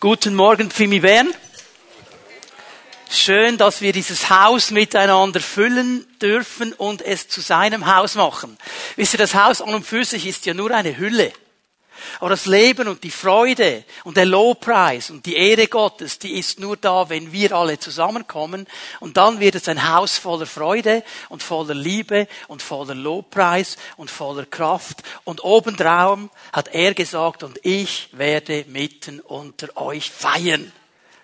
Guten Morgen, Pfimi Bern. Schön, dass wir dieses Haus miteinander füllen dürfen und es zu seinem Haus machen. Wisst ihr, das Haus an und für sich ist ja nur eine Hülle. Aber das Leben und die Freude und der Lobpreis und die Ehre Gottes, die ist nur da, wenn wir alle zusammenkommen. Und dann wird es ein Haus voller Freude und voller Liebe und voller Lobpreis und voller Kraft. Und obendrauf hat er gesagt, und ich werde mitten unter euch feiern.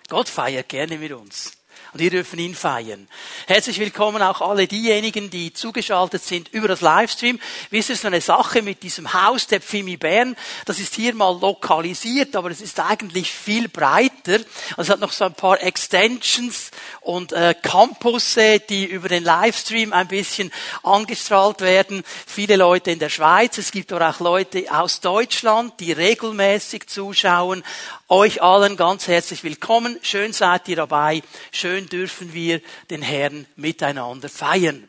Gott feiert gerne mit uns und wir dürfen ihn feiern. Herzlich willkommen auch alle diejenigen, die zugeschaltet sind über das Livestream. Wisst ihr, so eine Sache mit diesem Haus der Pfimi Bern, das ist hier mal lokalisiert, aber es ist eigentlich viel breiter. Es hat noch so ein paar Extensions und äh, Campusse, die über den Livestream ein bisschen angestrahlt werden. Viele Leute in der Schweiz, es gibt auch Leute aus Deutschland, die regelmäßig zuschauen. Euch allen ganz herzlich willkommen. Schön seid ihr dabei. Schön dürfen wir den Herrn miteinander feiern.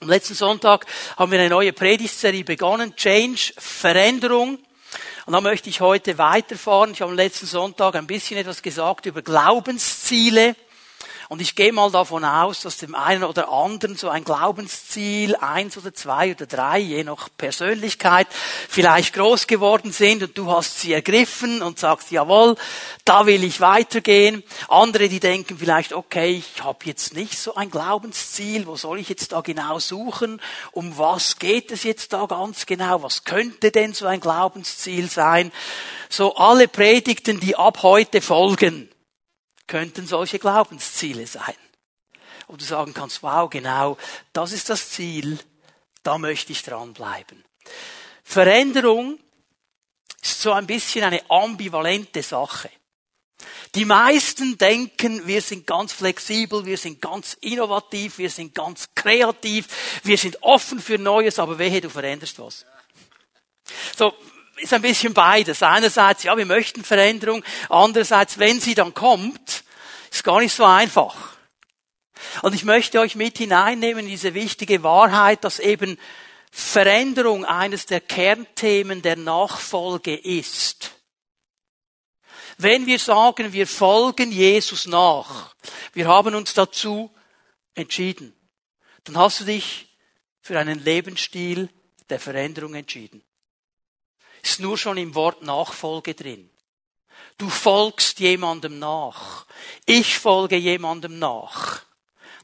Am letzten Sonntag haben wir eine neue Predigtserie begonnen. Change, Veränderung. Und da möchte ich heute weiterfahren. Ich habe am letzten Sonntag ein bisschen etwas gesagt über Glaubensziele. Und ich gehe mal davon aus, dass dem einen oder anderen so ein Glaubensziel, eins oder zwei oder drei, je nach Persönlichkeit, vielleicht groß geworden sind und du hast sie ergriffen und sagst, jawohl, da will ich weitergehen. Andere, die denken vielleicht, okay, ich habe jetzt nicht so ein Glaubensziel, wo soll ich jetzt da genau suchen? Um was geht es jetzt da ganz genau? Was könnte denn so ein Glaubensziel sein? So alle Predigten, die ab heute folgen, könnten solche Glaubensziele sein. Wo du sagen kannst, wow, genau, das ist das Ziel, da möchte ich dranbleiben. Veränderung ist so ein bisschen eine ambivalente Sache. Die meisten denken, wir sind ganz flexibel, wir sind ganz innovativ, wir sind ganz kreativ, wir sind offen für Neues, aber wehe, du veränderst was. So, ist ein bisschen beides. Einerseits, ja, wir möchten Veränderung. Andererseits, wenn sie dann kommt, ist gar nicht so einfach. Und ich möchte euch mit hineinnehmen in diese wichtige Wahrheit, dass eben Veränderung eines der Kernthemen der Nachfolge ist. Wenn wir sagen, wir folgen Jesus nach, wir haben uns dazu entschieden, dann hast du dich für einen Lebensstil der Veränderung entschieden. Ist nur schon im Wort Nachfolge drin. Du folgst jemandem nach. Ich folge jemandem nach.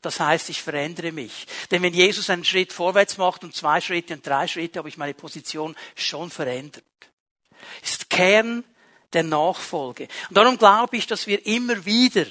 Das heißt, ich verändere mich. Denn wenn Jesus einen Schritt vorwärts macht und zwei Schritte und drei Schritte, habe ich meine Position schon verändert. Ist Kern der Nachfolge. Und darum glaube ich, dass wir immer wieder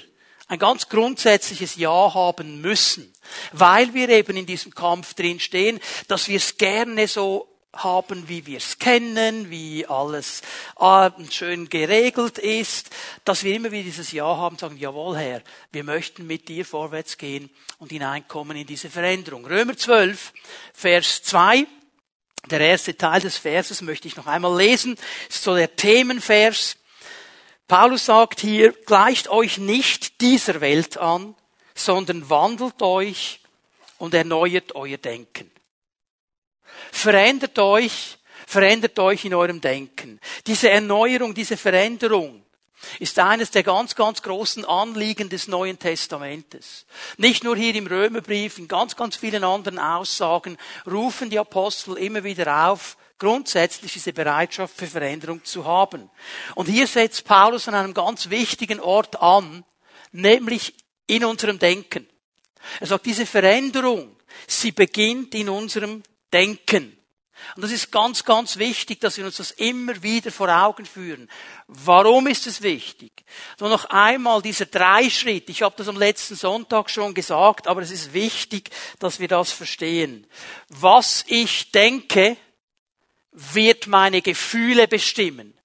ein ganz grundsätzliches Ja haben müssen, weil wir eben in diesem Kampf drin stehen, dass wir es gerne so haben, wie wir es kennen, wie alles äh, schön geregelt ist, dass wir immer wieder dieses Ja haben, sagen, jawohl Herr, wir möchten mit dir vorwärts gehen und hineinkommen in diese Veränderung. Römer 12, Vers 2, der erste Teil des Verses möchte ich noch einmal lesen, ist so der Themenvers. Paulus sagt hier, gleicht euch nicht dieser Welt an, sondern wandelt euch und erneuert euer Denken. Verändert euch, verändert euch in eurem Denken. Diese Erneuerung, diese Veränderung ist eines der ganz, ganz großen Anliegen des Neuen Testamentes. Nicht nur hier im Römerbrief, in ganz, ganz vielen anderen Aussagen rufen die Apostel immer wieder auf, grundsätzlich diese Bereitschaft für Veränderung zu haben. Und hier setzt Paulus an einem ganz wichtigen Ort an, nämlich in unserem Denken. Er sagt, diese Veränderung, sie beginnt in unserem denken. Und das ist ganz, ganz wichtig, dass wir uns das immer wieder vor Augen führen. Warum ist es wichtig? Nur noch einmal dieser Dreischritt. Ich habe das am letzten Sonntag schon gesagt, aber es ist wichtig, dass wir das verstehen. Was ich denke, wird meine Gefühle bestimmen.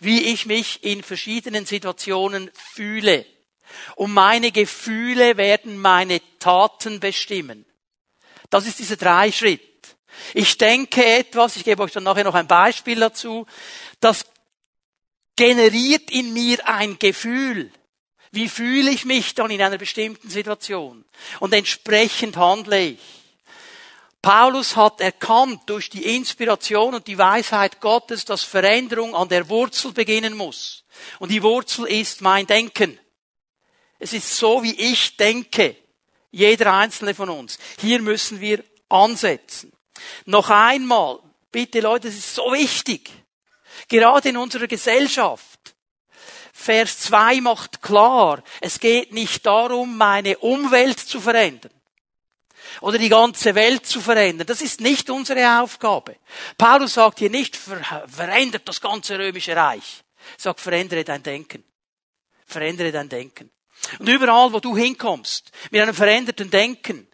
Wie ich mich in verschiedenen Situationen fühle. Und meine Gefühle werden meine Taten bestimmen. Das ist dieser Dreischritt. Ich denke etwas, ich gebe euch dann nachher noch ein Beispiel dazu, das generiert in mir ein Gefühl. Wie fühle ich mich dann in einer bestimmten Situation? Und entsprechend handle ich. Paulus hat erkannt durch die Inspiration und die Weisheit Gottes, dass Veränderung an der Wurzel beginnen muss. Und die Wurzel ist mein Denken. Es ist so, wie ich denke. Jeder einzelne von uns. Hier müssen wir ansetzen. Noch einmal, bitte Leute, es ist so wichtig. Gerade in unserer Gesellschaft. Vers 2 macht klar, es geht nicht darum, meine Umwelt zu verändern oder die ganze Welt zu verändern. Das ist nicht unsere Aufgabe. Paulus sagt hier nicht, verändert das ganze römische Reich. Er sagt, verändere dein Denken. Verändere dein Denken. Und überall, wo du hinkommst, mit einem veränderten Denken,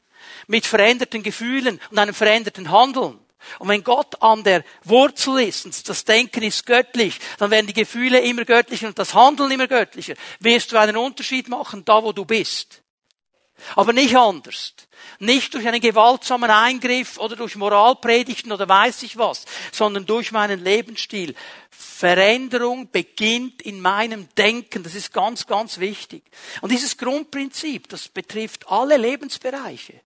mit veränderten Gefühlen und einem veränderten Handeln, und wenn Gott an der Wurzel ist und das Denken ist göttlich, dann werden die Gefühle immer göttlicher und das Handeln immer göttlicher. Wirst du einen Unterschied machen, da wo du bist. Aber nicht anders. Nicht durch einen gewaltsamen Eingriff oder durch Moralpredigten oder weiß ich was, sondern durch meinen Lebensstil. Veränderung beginnt in meinem Denken. Das ist ganz, ganz wichtig. Und dieses Grundprinzip, das betrifft alle Lebensbereiche.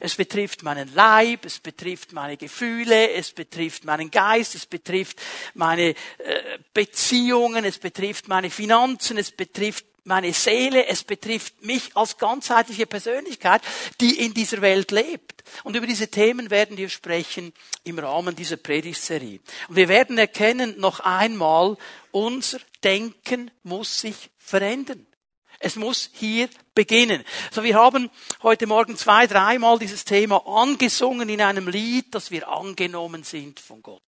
Es betrifft meinen Leib, es betrifft meine Gefühle, es betrifft meinen Geist, es betrifft meine äh, Beziehungen, es betrifft meine Finanzen, es betrifft meine Seele, es betrifft mich als ganzheitliche Persönlichkeit, die in dieser Welt lebt. Und über diese Themen werden wir sprechen im Rahmen dieser Predigtserie. Und wir werden erkennen, noch einmal, unser Denken muss sich verändern. Es muss hier beginnen. So, wir haben heute Morgen zwei, dreimal dieses Thema angesungen in einem Lied, dass wir angenommen sind von Gott.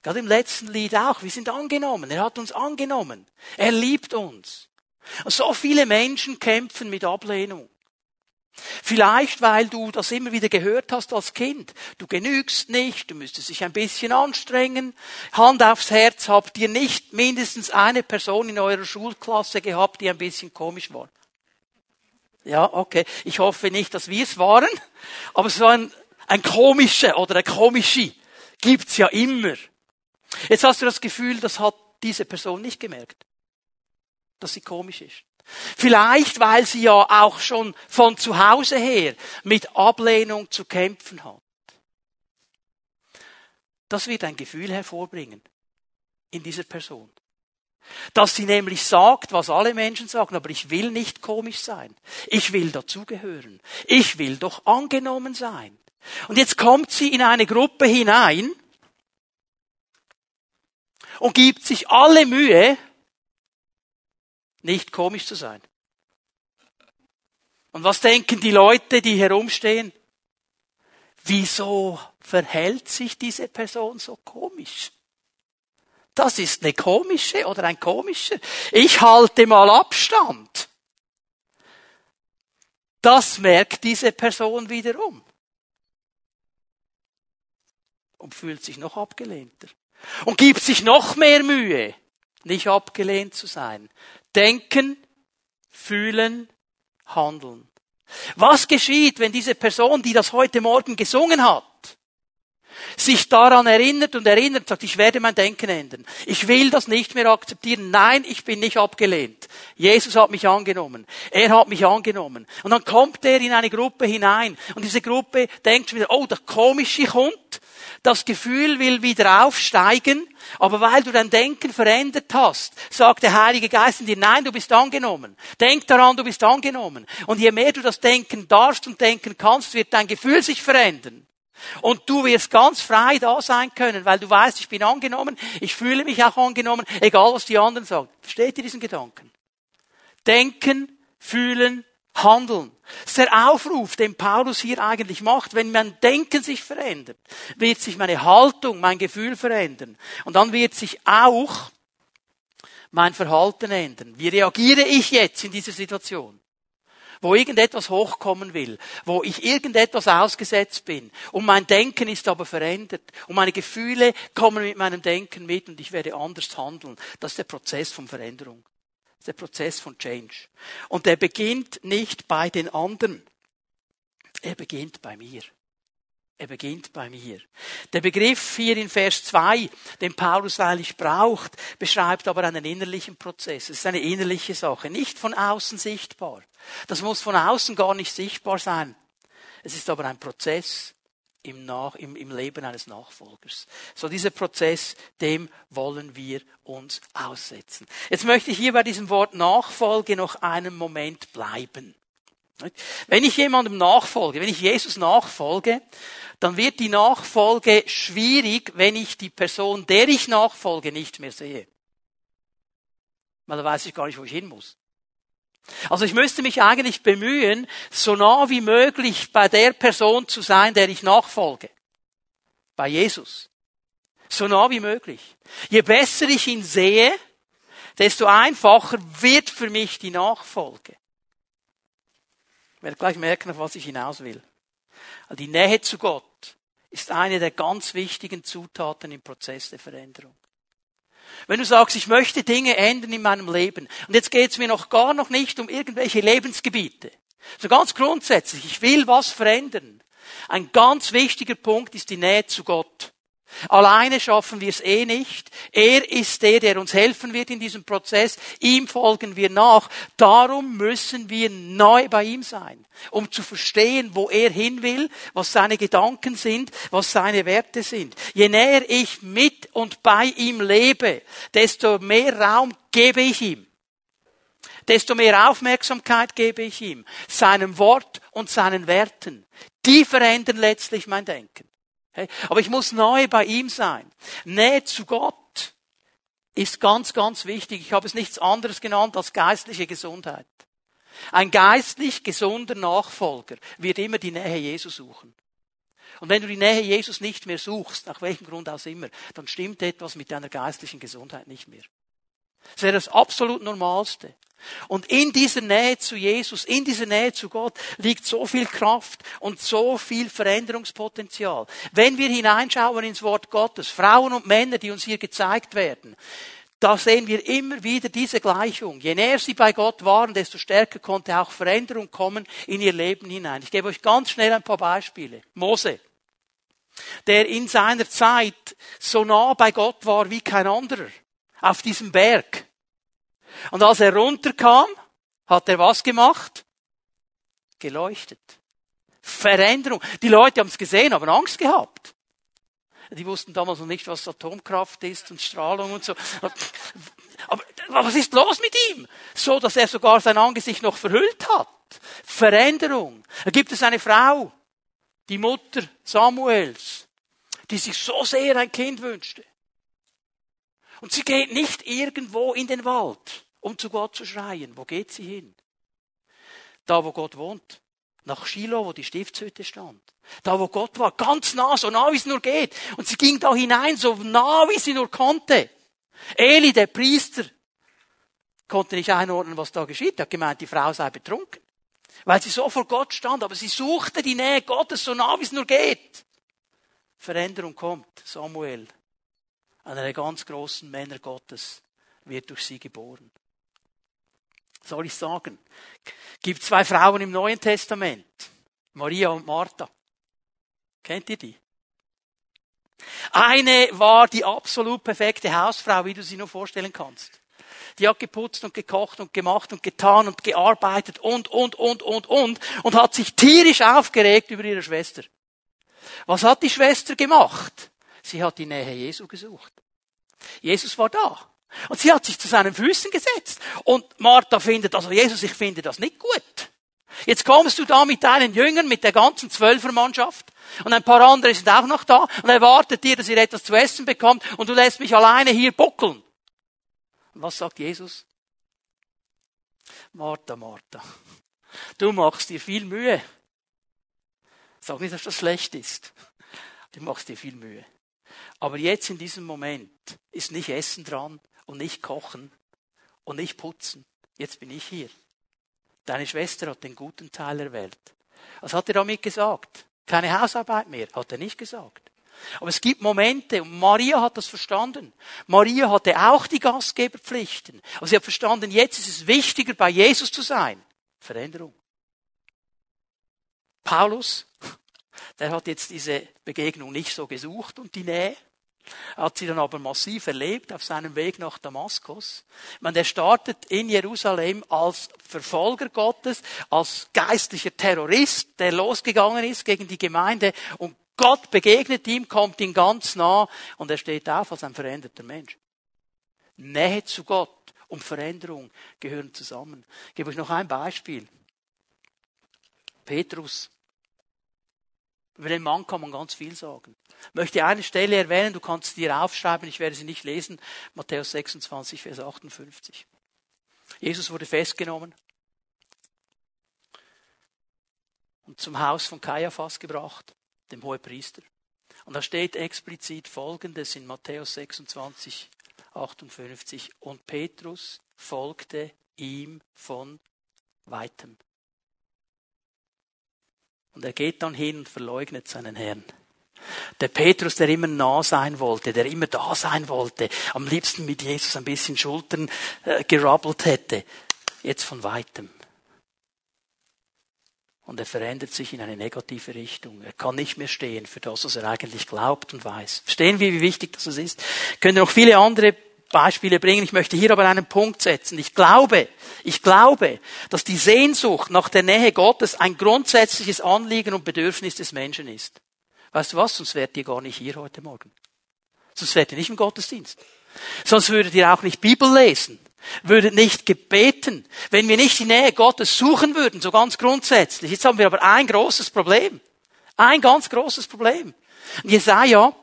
Gerade im letzten Lied auch. Wir sind angenommen. Er hat uns angenommen. Er liebt uns. So viele Menschen kämpfen mit Ablehnung. Vielleicht, weil du das immer wieder gehört hast als Kind. Du genügst nicht, du müsstest dich ein bisschen anstrengen. Hand aufs Herz, habt ihr nicht mindestens eine Person in eurer Schulklasse gehabt, die ein bisschen komisch war? Ja, okay. Ich hoffe nicht, dass wir es waren, aber so ein, ein komischer oder ein komische gibt's ja immer. Jetzt hast du das Gefühl, das hat diese Person nicht gemerkt dass sie komisch ist. Vielleicht, weil sie ja auch schon von zu Hause her mit Ablehnung zu kämpfen hat. Das wird ein Gefühl hervorbringen in dieser Person. Dass sie nämlich sagt, was alle Menschen sagen, aber ich will nicht komisch sein. Ich will dazugehören. Ich will doch angenommen sein. Und jetzt kommt sie in eine Gruppe hinein und gibt sich alle Mühe, nicht komisch zu sein. Und was denken die Leute, die herumstehen? Wieso verhält sich diese Person so komisch? Das ist eine komische oder ein komischer. Ich halte mal Abstand. Das merkt diese Person wiederum. Und fühlt sich noch abgelehnter. Und gibt sich noch mehr Mühe, nicht abgelehnt zu sein. Denken, fühlen, handeln. Was geschieht, wenn diese Person, die das heute Morgen gesungen hat, sich daran erinnert und erinnert, sagt, ich werde mein Denken ändern. Ich will das nicht mehr akzeptieren. Nein, ich bin nicht abgelehnt. Jesus hat mich angenommen. Er hat mich angenommen. Und dann kommt er in eine Gruppe hinein. Und diese Gruppe denkt wieder, oh, der Komische kommt. Das Gefühl will wieder aufsteigen, aber weil du dein Denken verändert hast, sagt der Heilige Geist in dir, nein, du bist angenommen. Denk daran, du bist angenommen. Und je mehr du das denken darfst und denken kannst, wird dein Gefühl sich verändern. Und du wirst ganz frei da sein können, weil du weißt, ich bin angenommen, ich fühle mich auch angenommen, egal was die anderen sagen. Versteht ihr diesen Gedanken? Denken, fühlen, handeln. Das ist der Aufruf, den Paulus hier eigentlich macht. Wenn mein Denken sich verändert, wird sich meine Haltung, mein Gefühl verändern. Und dann wird sich auch mein Verhalten ändern. Wie reagiere ich jetzt in dieser Situation? Wo irgendetwas hochkommen will, wo ich irgendetwas ausgesetzt bin. Und mein Denken ist aber verändert. Und meine Gefühle kommen mit meinem Denken mit und ich werde anders handeln. Das ist der Prozess von Veränderung der Prozess von Change. Und der beginnt nicht bei den anderen. Er beginnt bei mir. Er beginnt bei mir. Der Begriff hier in Vers 2, den Paulus eigentlich braucht, beschreibt aber einen innerlichen Prozess. Es ist eine innerliche Sache, nicht von außen sichtbar. Das muss von außen gar nicht sichtbar sein. Es ist aber ein Prozess. Im, Nach, im, im Leben eines Nachfolgers. So dieser Prozess, dem wollen wir uns aussetzen. Jetzt möchte ich hier bei diesem Wort Nachfolge noch einen Moment bleiben. Wenn ich jemandem nachfolge, wenn ich Jesus nachfolge, dann wird die Nachfolge schwierig, wenn ich die Person, der ich nachfolge, nicht mehr sehe. Weil da weiß ich gar nicht, wo ich hin muss. Also ich müsste mich eigentlich bemühen, so nah wie möglich bei der Person zu sein, der ich nachfolge. Bei Jesus. So nah wie möglich. Je besser ich ihn sehe, desto einfacher wird für mich die Nachfolge. Ich werde gleich merken, auf was ich hinaus will. Die Nähe zu Gott ist eine der ganz wichtigen Zutaten im Prozess der Veränderung. Wenn du sagst, ich möchte Dinge ändern in meinem Leben, und jetzt geht es mir noch gar noch nicht um irgendwelche Lebensgebiete, so ganz grundsätzlich, ich will was verändern. Ein ganz wichtiger Punkt ist die Nähe zu Gott. Alleine schaffen wir es eh nicht. Er ist der, der uns helfen wird in diesem Prozess. Ihm folgen wir nach. Darum müssen wir neu bei ihm sein, um zu verstehen, wo er hin will, was seine Gedanken sind, was seine Werte sind. Je näher ich mit und bei ihm lebe, desto mehr Raum gebe ich ihm. Desto mehr Aufmerksamkeit gebe ich ihm, seinem Wort und seinen Werten. Die verändern letztlich mein Denken. Aber ich muss neu bei ihm sein. Nähe zu Gott ist ganz, ganz wichtig. Ich habe es nichts anderes genannt als geistliche Gesundheit. Ein geistlich gesunder Nachfolger wird immer die Nähe Jesus suchen. Und wenn du die Nähe Jesus nicht mehr suchst, nach welchem Grund auch immer, dann stimmt etwas mit deiner geistlichen Gesundheit nicht mehr. Das wäre das absolut Normalste. Und in dieser Nähe zu Jesus, in dieser Nähe zu Gott liegt so viel Kraft und so viel Veränderungspotenzial. Wenn wir hineinschauen ins Wort Gottes, Frauen und Männer, die uns hier gezeigt werden, da sehen wir immer wieder diese Gleichung. Je näher sie bei Gott waren, desto stärker konnte auch Veränderung kommen in ihr Leben hinein. Ich gebe euch ganz schnell ein paar Beispiele. Mose, der in seiner Zeit so nah bei Gott war wie kein anderer, auf diesem Berg. Und als er runterkam, hat er was gemacht? Geleuchtet. Veränderung. Die Leute haben es gesehen, haben Angst gehabt. Die wussten damals noch nicht, was Atomkraft ist und Strahlung und so. Aber was ist los mit ihm? So, dass er sogar sein Angesicht noch verhüllt hat. Veränderung. Da gibt es eine Frau, die Mutter Samuels, die sich so sehr ein Kind wünschte. Und sie geht nicht irgendwo in den Wald, um zu Gott zu schreien. Wo geht sie hin? Da, wo Gott wohnt. Nach Shiloh, wo die Stiftshütte stand. Da, wo Gott war. Ganz nah, so nah, wie es nur geht. Und sie ging da hinein, so nah, wie sie nur konnte. Eli, der Priester, konnte nicht einordnen, was da geschieht. Er hat gemeint, die Frau sei betrunken. Weil sie so vor Gott stand, aber sie suchte die Nähe Gottes so nah, wie es nur geht. Veränderung kommt. Samuel einer der ganz großen Männer Gottes wird durch sie geboren. Soll ich sagen? Gibt zwei Frauen im Neuen Testament. Maria und Martha. Kennt ihr die? Eine war die absolut perfekte Hausfrau, wie du sie nur vorstellen kannst. Die hat geputzt und gekocht und gemacht und getan und gearbeitet und, und, und, und, und und hat sich tierisch aufgeregt über ihre Schwester. Was hat die Schwester gemacht? Sie hat die Nähe Jesu gesucht. Jesus war da. Und sie hat sich zu seinen Füßen gesetzt. Und Martha findet, also Jesus, ich finde das nicht gut. Jetzt kommst du da mit deinen Jüngern, mit der ganzen Zwölfermannschaft. Und ein paar andere sind auch noch da. Und erwartet dir, dass ihr etwas zu essen bekommt. Und du lässt mich alleine hier buckeln. Und was sagt Jesus? Martha, Martha. Du machst dir viel Mühe. Sag nicht, dass das schlecht ist. Du machst dir viel Mühe. Aber jetzt in diesem Moment ist nicht Essen dran und nicht Kochen und nicht Putzen. Jetzt bin ich hier. Deine Schwester hat den guten Teil erwählt. Was hat er damit gesagt? Keine Hausarbeit mehr, hat er nicht gesagt. Aber es gibt Momente, und Maria hat das verstanden. Maria hatte auch die Gastgeberpflichten. Aber sie hat verstanden, jetzt ist es wichtiger, bei Jesus zu sein. Veränderung. Paulus, der hat jetzt diese Begegnung nicht so gesucht und die Nähe. Er hat sie dann aber massiv erlebt auf seinem Weg nach Damaskus. Man, der startet in Jerusalem als Verfolger Gottes, als geistlicher Terrorist, der losgegangen ist gegen die Gemeinde und Gott begegnet ihm, kommt ihm ganz nah und er steht auf als ein veränderter Mensch. Nähe zu Gott und Veränderung gehören zusammen. Ich gebe euch noch ein Beispiel. Petrus. Über den Mann kann man ganz viel sagen. Ich möchte eine Stelle erwähnen, du kannst sie dir aufschreiben, ich werde sie nicht lesen. Matthäus 26, Vers 58. Jesus wurde festgenommen und zum Haus von Kaiaphas gebracht, dem Hohepriester. Und da steht explizit Folgendes in Matthäus 26, 58. Und Petrus folgte ihm von weitem. Und er geht dann hin und verleugnet seinen Herrn. Der Petrus, der immer nah sein wollte, der immer da sein wollte, am liebsten mit Jesus ein bisschen Schultern äh, gerabbelt hätte, jetzt von weitem. Und er verändert sich in eine negative Richtung. Er kann nicht mehr stehen für das, was er eigentlich glaubt und weiß. Verstehen wir, wie wichtig das ist? Könnte noch viele andere Beispiele bringen. Ich möchte hier aber einen Punkt setzen. Ich glaube, ich glaube, dass die Sehnsucht nach der Nähe Gottes ein grundsätzliches Anliegen und Bedürfnis des Menschen ist. Weißt du was? Sonst wärt ihr gar nicht hier heute Morgen. Sonst wärt ihr nicht im Gottesdienst. Sonst würdet ihr auch nicht Bibel lesen. Würdet nicht gebeten. Wenn wir nicht die Nähe Gottes suchen würden, so ganz grundsätzlich. Jetzt haben wir aber ein großes Problem. Ein ganz großes Problem. Jesaja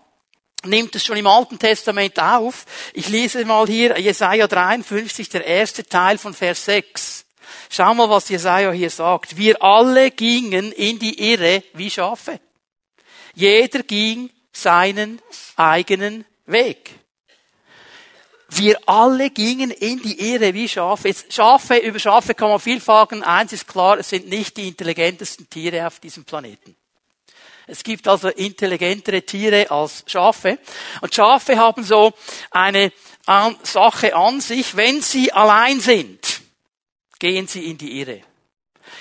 nimmt es schon im Alten Testament auf. Ich lese mal hier Jesaja 53, der erste Teil von Vers 6. Schau mal, was Jesaja hier sagt. Wir alle gingen in die Irre wie Schafe. Jeder ging seinen eigenen Weg. Wir alle gingen in die Irre wie Schafe. Jetzt, Schafe, über Schafe kann man viel fragen. Eins ist klar, es sind nicht die intelligentesten Tiere auf diesem Planeten. Es gibt also intelligentere Tiere als Schafe. Und Schafe haben so eine Sache an sich, wenn sie allein sind, gehen sie in die Irre.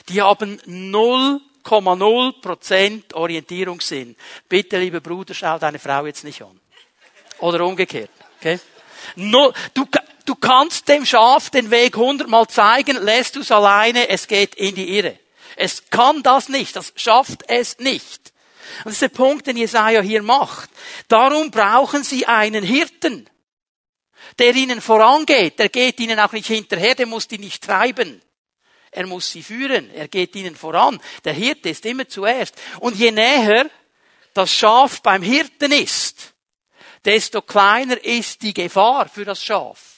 Die haben 0,0% Orientierungssinn. Bitte, liebe Bruder, schau deine Frau jetzt nicht an. Oder umgekehrt. Okay? Du, du kannst dem Schaf den Weg hundertmal zeigen, lässt du es alleine, es geht in die Irre. Es kann das nicht, das schafft es nicht. Und das ist der Punkt, den Jesaja hier macht. Darum brauchen sie einen Hirten, der ihnen vorangeht. Der geht ihnen auch nicht hinterher, der muss die nicht treiben. Er muss sie führen. Er geht ihnen voran. Der Hirte ist immer zuerst. Und je näher das Schaf beim Hirten ist, desto kleiner ist die Gefahr für das Schaf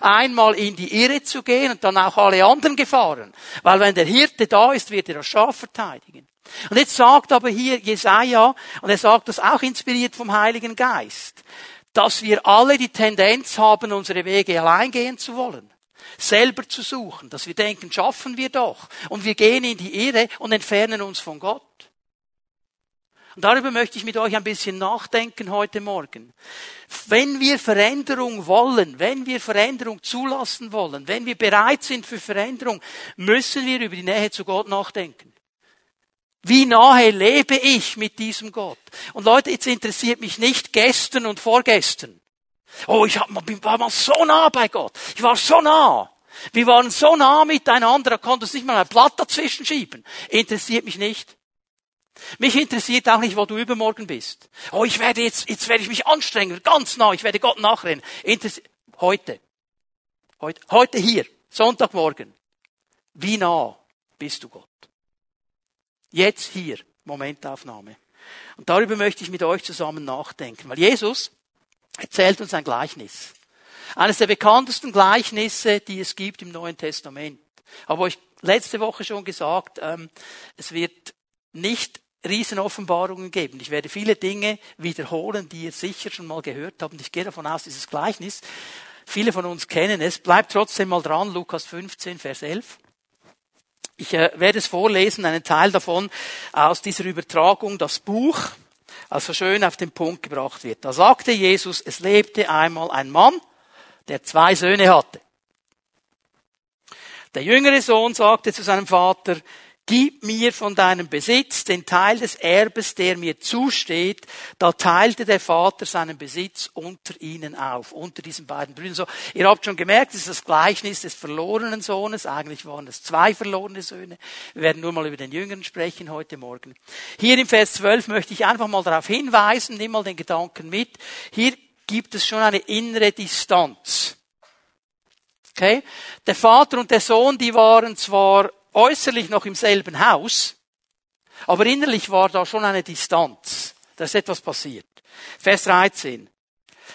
einmal in die Irre zu gehen und dann auch alle anderen Gefahren. Weil wenn der Hirte da ist, wird er das Schaf verteidigen. Und jetzt sagt aber hier Jesaja, und er sagt das auch inspiriert vom Heiligen Geist, dass wir alle die Tendenz haben, unsere Wege allein gehen zu wollen. Selber zu suchen, dass wir denken, schaffen wir doch. Und wir gehen in die Irre und entfernen uns von Gott. Und darüber möchte ich mit euch ein bisschen nachdenken heute Morgen. Wenn wir Veränderung wollen, wenn wir Veränderung zulassen wollen, wenn wir bereit sind für Veränderung, müssen wir über die Nähe zu Gott nachdenken. Wie nahe lebe ich mit diesem Gott? Und Leute, jetzt interessiert mich nicht gestern und vorgestern. Oh, ich war mal so nah bei Gott. Ich war so nah. Wir waren so nah miteinander, da konnte es nicht mal ein Blatt dazwischen schieben. Interessiert mich nicht. Mich interessiert auch nicht, wo du übermorgen bist. Oh, ich werde jetzt, jetzt werde ich mich anstrengen, ganz nah, ich werde Gott nachrennen. Interess heute. Heute, heute hier, Sonntagmorgen. Wie nah bist du Gott? Jetzt hier, Momentaufnahme. Und darüber möchte ich mit euch zusammen nachdenken, weil Jesus erzählt uns ein Gleichnis. Eines der bekanntesten Gleichnisse, die es gibt im Neuen Testament. Aber euch letzte Woche schon gesagt, ähm, es wird nicht Riesenoffenbarungen geben. Ich werde viele Dinge wiederholen, die ihr sicher schon mal gehört habt. Und ich gehe davon aus, dieses Gleichnis, viele von uns kennen es. Bleibt trotzdem mal dran, Lukas 15, Vers 11. Ich äh, werde es vorlesen, einen Teil davon aus dieser Übertragung, das Buch, also schön auf den Punkt gebracht wird. Da sagte Jesus, es lebte einmal ein Mann, der zwei Söhne hatte. Der jüngere Sohn sagte zu seinem Vater, gib mir von deinem Besitz den Teil des Erbes, der mir zusteht. Da teilte der Vater seinen Besitz unter ihnen auf, unter diesen beiden Brüdern. So, ihr habt schon gemerkt, es ist das Gleichnis des verlorenen Sohnes. Eigentlich waren es zwei verlorene Söhne. Wir werden nur mal über den Jüngeren sprechen heute Morgen. Hier im Vers 12 möchte ich einfach mal darauf hinweisen, nimm mal den Gedanken mit. Hier gibt es schon eine innere Distanz. Okay? Der Vater und der Sohn, die waren zwar äußerlich noch im selben Haus, aber innerlich war da schon eine Distanz. Da ist etwas passiert. Vers 13.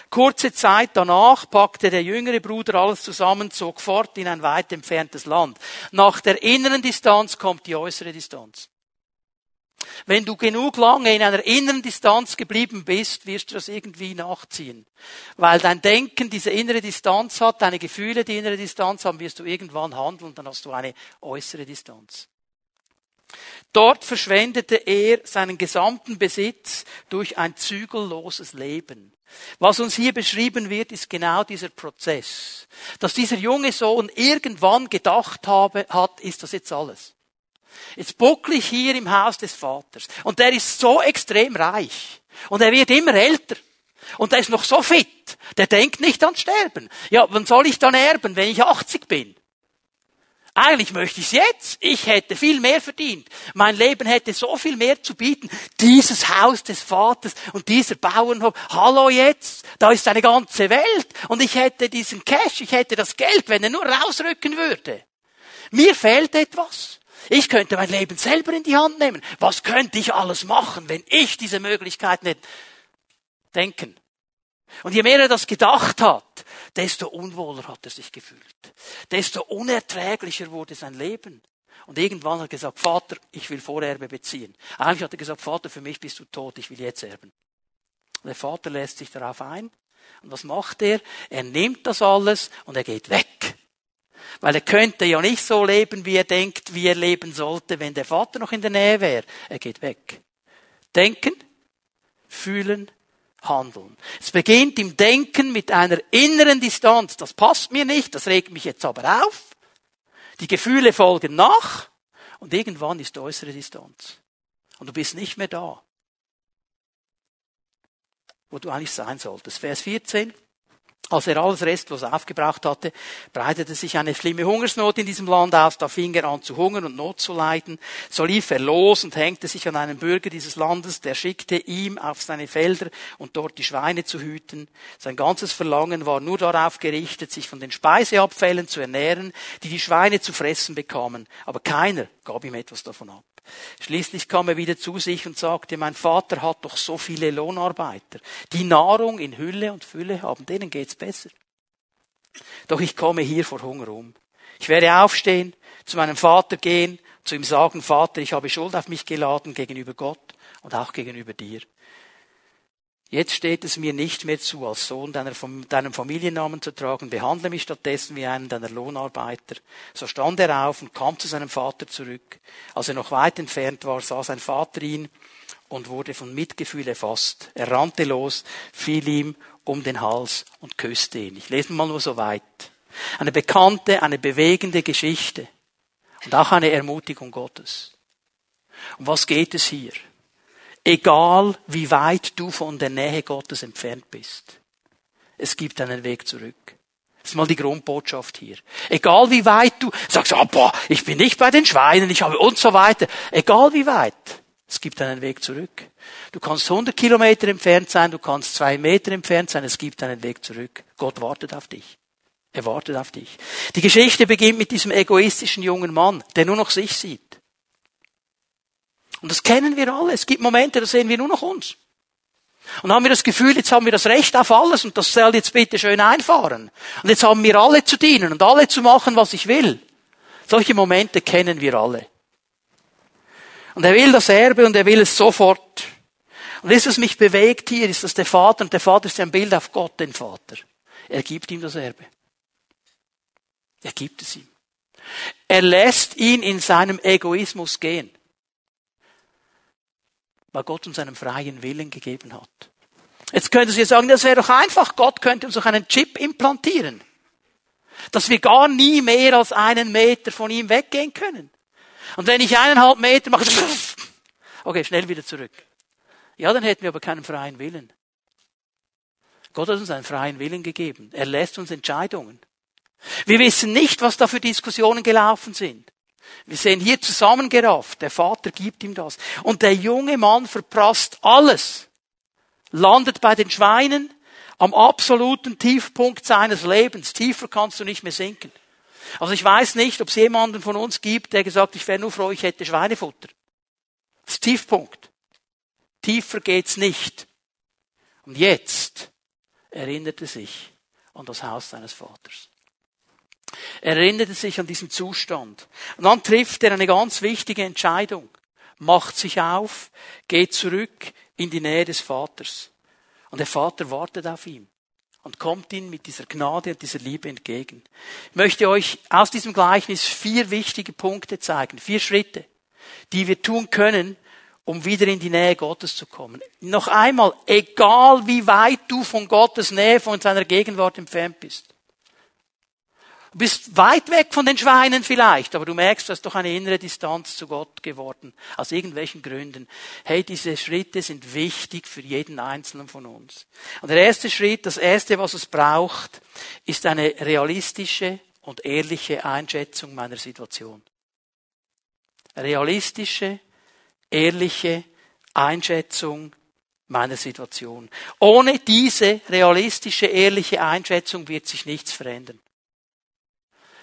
Kurze Zeit danach packte der jüngere Bruder alles zusammen, zog fort in ein weit entferntes Land. Nach der inneren Distanz kommt die äußere Distanz. Wenn du genug lange in einer inneren Distanz geblieben bist, wirst du das irgendwie nachziehen. Weil dein Denken diese innere Distanz hat, deine Gefühle die innere Distanz haben, wirst du irgendwann handeln dann hast du eine äußere Distanz. Dort verschwendete er seinen gesamten Besitz durch ein zügelloses Leben. Was uns hier beschrieben wird, ist genau dieser Prozess. Dass dieser junge Sohn irgendwann gedacht habe, hat, ist das jetzt alles. Jetzt buckle ich hier im Haus des Vaters. Und der ist so extrem reich. Und er wird immer älter. Und er ist noch so fit. Der denkt nicht an Sterben. Ja, wann soll ich dann erben, wenn ich 80 bin? Eigentlich möchte ich es jetzt. Ich hätte viel mehr verdient. Mein Leben hätte so viel mehr zu bieten. Dieses Haus des Vaters und dieser Bauernhof. Hallo jetzt. Da ist eine ganze Welt. Und ich hätte diesen Cash, ich hätte das Geld, wenn er nur rausrücken würde. Mir fehlt etwas. Ich könnte mein Leben selber in die Hand nehmen. Was könnte ich alles machen, wenn ich diese Möglichkeit nicht denken? Und je mehr er das gedacht hat, desto unwohler hat er sich gefühlt. Desto unerträglicher wurde sein Leben. Und irgendwann hat er gesagt, Vater, ich will Vorerbe beziehen. Eigentlich hat er gesagt, Vater, für mich bist du tot, ich will jetzt erben. Und der Vater lässt sich darauf ein. Und was macht er? Er nimmt das alles und er geht weg. Weil er könnte ja nicht so leben, wie er denkt, wie er leben sollte, wenn der Vater noch in der Nähe wäre. Er geht weg. Denken, fühlen, handeln. Es beginnt im Denken mit einer inneren Distanz. Das passt mir nicht, das regt mich jetzt aber auf. Die Gefühle folgen nach und irgendwann ist äußere Distanz. Und du bist nicht mehr da, wo du eigentlich sein solltest. Vers 14. Als er alles restlos aufgebraucht hatte, breitete sich eine schlimme Hungersnot in diesem Land aus, da fing er an zu hungern und Not zu leiden. So lief er los und hängte sich an einen Bürger dieses Landes, der schickte ihm auf seine Felder und dort die Schweine zu hüten. Sein ganzes Verlangen war nur darauf gerichtet, sich von den Speiseabfällen zu ernähren, die die Schweine zu fressen bekamen. Aber keiner gab ihm etwas davon ab. Schließlich kam er wieder zu sich und sagte, mein Vater hat doch so viele Lohnarbeiter, die Nahrung in Hülle und Fülle haben, denen geht's besser. Doch ich komme hier vor Hunger um. Ich werde aufstehen, zu meinem Vater gehen, zu ihm sagen, Vater, ich habe Schuld auf mich geladen gegenüber Gott und auch gegenüber dir. Jetzt steht es mir nicht mehr zu, als Sohn deiner, deinen Familiennamen zu tragen. Behandle mich stattdessen wie einen deiner Lohnarbeiter. So stand er auf und kam zu seinem Vater zurück. Als er noch weit entfernt war, sah sein Vater ihn und wurde von Mitgefühl erfasst. Er rannte los, fiel ihm um den Hals und küsste ihn. Ich lese mal nur so weit. Eine bekannte, eine bewegende Geschichte und auch eine Ermutigung Gottes. Um was geht es hier? Egal wie weit du von der Nähe Gottes entfernt bist. Es gibt einen Weg zurück. Das ist mal die Grundbotschaft hier. Egal wie weit du sagst, oh, boah, ich bin nicht bei den Schweinen, ich habe und so weiter. Egal wie weit. Es gibt einen Weg zurück. Du kannst 100 Kilometer entfernt sein, du kannst zwei Meter entfernt sein, es gibt einen Weg zurück. Gott wartet auf dich. Er wartet auf dich. Die Geschichte beginnt mit diesem egoistischen jungen Mann, der nur noch sich sieht. Und das kennen wir alle. Es gibt Momente, da sehen wir nur noch uns. Und haben wir das Gefühl, jetzt haben wir das Recht auf alles und das soll jetzt bitte schön einfahren. Und jetzt haben wir alle zu dienen und alle zu machen, was ich will. Solche Momente kennen wir alle. Und er will das Erbe und er will es sofort. Und das, was mich bewegt hier, ist, dass der Vater, und der Vater ist ein Bild auf Gott, den Vater. Er gibt ihm das Erbe. Er gibt es ihm. Er lässt ihn in seinem Egoismus gehen weil Gott uns einen freien Willen gegeben hat. Jetzt könnte Sie sagen, das wäre doch einfach, Gott könnte uns auch einen Chip implantieren. Dass wir gar nie mehr als einen Meter von ihm weggehen können. Und wenn ich eineinhalb Meter mache, okay, schnell wieder zurück. Ja, dann hätten wir aber keinen freien Willen. Gott hat uns einen freien Willen gegeben. Er lässt uns Entscheidungen. Wir wissen nicht, was da für Diskussionen gelaufen sind. Wir sehen hier zusammengerafft, der Vater gibt ihm das. Und der junge Mann verprasst alles, landet bei den Schweinen am absoluten Tiefpunkt seines Lebens. Tiefer kannst du nicht mehr sinken. Also ich weiß nicht, ob es jemanden von uns gibt, der gesagt, ich wäre nur froh, ich hätte Schweinefutter. Das ist Tiefpunkt. Tiefer geht's nicht. Und jetzt erinnerte sich an das Haus seines Vaters. Er erinnerte sich an diesen Zustand. Und dann trifft er eine ganz wichtige Entscheidung. Macht sich auf, geht zurück in die Nähe des Vaters. Und der Vater wartet auf ihn und kommt ihm mit dieser Gnade und dieser Liebe entgegen. Ich möchte euch aus diesem Gleichnis vier wichtige Punkte zeigen, vier Schritte, die wir tun können, um wieder in die Nähe Gottes zu kommen. Noch einmal, egal wie weit du von Gottes Nähe, von seiner Gegenwart entfernt bist. Du bist weit weg von den Schweinen vielleicht, aber du merkst, du hast doch eine innere Distanz zu Gott geworden. Aus irgendwelchen Gründen. Hey, diese Schritte sind wichtig für jeden Einzelnen von uns. Und der erste Schritt, das erste, was es braucht, ist eine realistische und ehrliche Einschätzung meiner Situation. Realistische, ehrliche Einschätzung meiner Situation. Ohne diese realistische, ehrliche Einschätzung wird sich nichts verändern.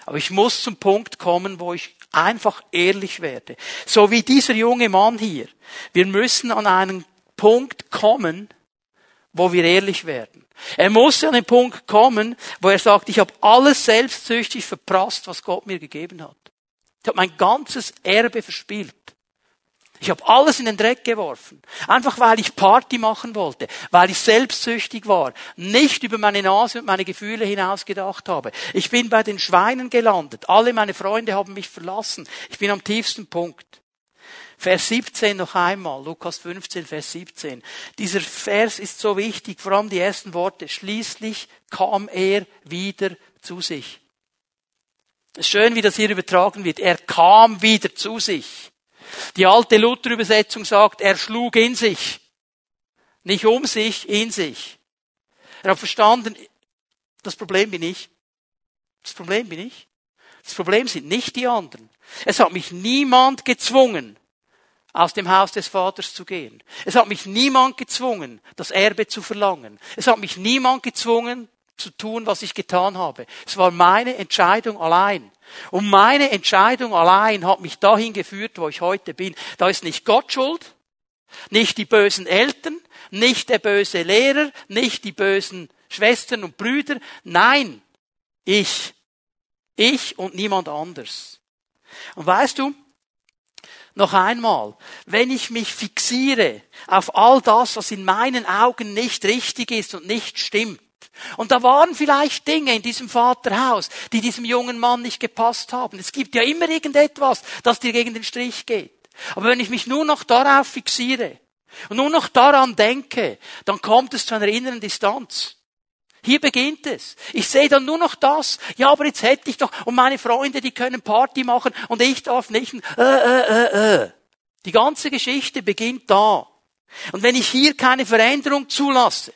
Aber ich muss zum Punkt kommen, wo ich einfach ehrlich werde. So wie dieser junge Mann hier. Wir müssen an einen Punkt kommen, wo wir ehrlich werden. Er muss an den Punkt kommen, wo er sagt, ich habe alles selbstsüchtig verprasst, was Gott mir gegeben hat. Ich habe mein ganzes Erbe verspielt. Ich habe alles in den Dreck geworfen. Einfach weil ich Party machen wollte, weil ich selbstsüchtig war, nicht über meine Nase und meine Gefühle hinaus gedacht habe. Ich bin bei den Schweinen gelandet. Alle meine Freunde haben mich verlassen. Ich bin am tiefsten Punkt. Vers 17 noch einmal, Lukas 15, Vers 17. Dieser Vers ist so wichtig, vor allem die ersten Worte. Schließlich kam er wieder zu sich. Es ist schön, wie das hier übertragen wird. Er kam wieder zu sich. Die alte Luther-Übersetzung sagt, er schlug in sich. Nicht um sich, in sich. Er hat verstanden, das Problem bin ich. Das Problem bin ich. Das Problem sind nicht die anderen. Es hat mich niemand gezwungen, aus dem Haus des Vaters zu gehen. Es hat mich niemand gezwungen, das Erbe zu verlangen. Es hat mich niemand gezwungen, zu tun, was ich getan habe. Es war meine Entscheidung allein. Und meine Entscheidung allein hat mich dahin geführt, wo ich heute bin. Da ist nicht Gott schuld, nicht die bösen Eltern, nicht der böse Lehrer, nicht die bösen Schwestern und Brüder. Nein, ich. Ich und niemand anders. Und weißt du, noch einmal, wenn ich mich fixiere auf all das, was in meinen Augen nicht richtig ist und nicht stimmt, und da waren vielleicht Dinge in diesem Vaterhaus, die diesem jungen Mann nicht gepasst haben. Es gibt ja immer irgendetwas, das dir gegen den Strich geht. Aber wenn ich mich nur noch darauf fixiere und nur noch daran denke, dann kommt es zu einer inneren Distanz. Hier beginnt es. Ich sehe dann nur noch das. Ja, aber jetzt hätte ich doch, und meine Freunde, die können Party machen und ich darf nicht. Äh, äh, äh, äh. Die ganze Geschichte beginnt da. Und wenn ich hier keine Veränderung zulasse,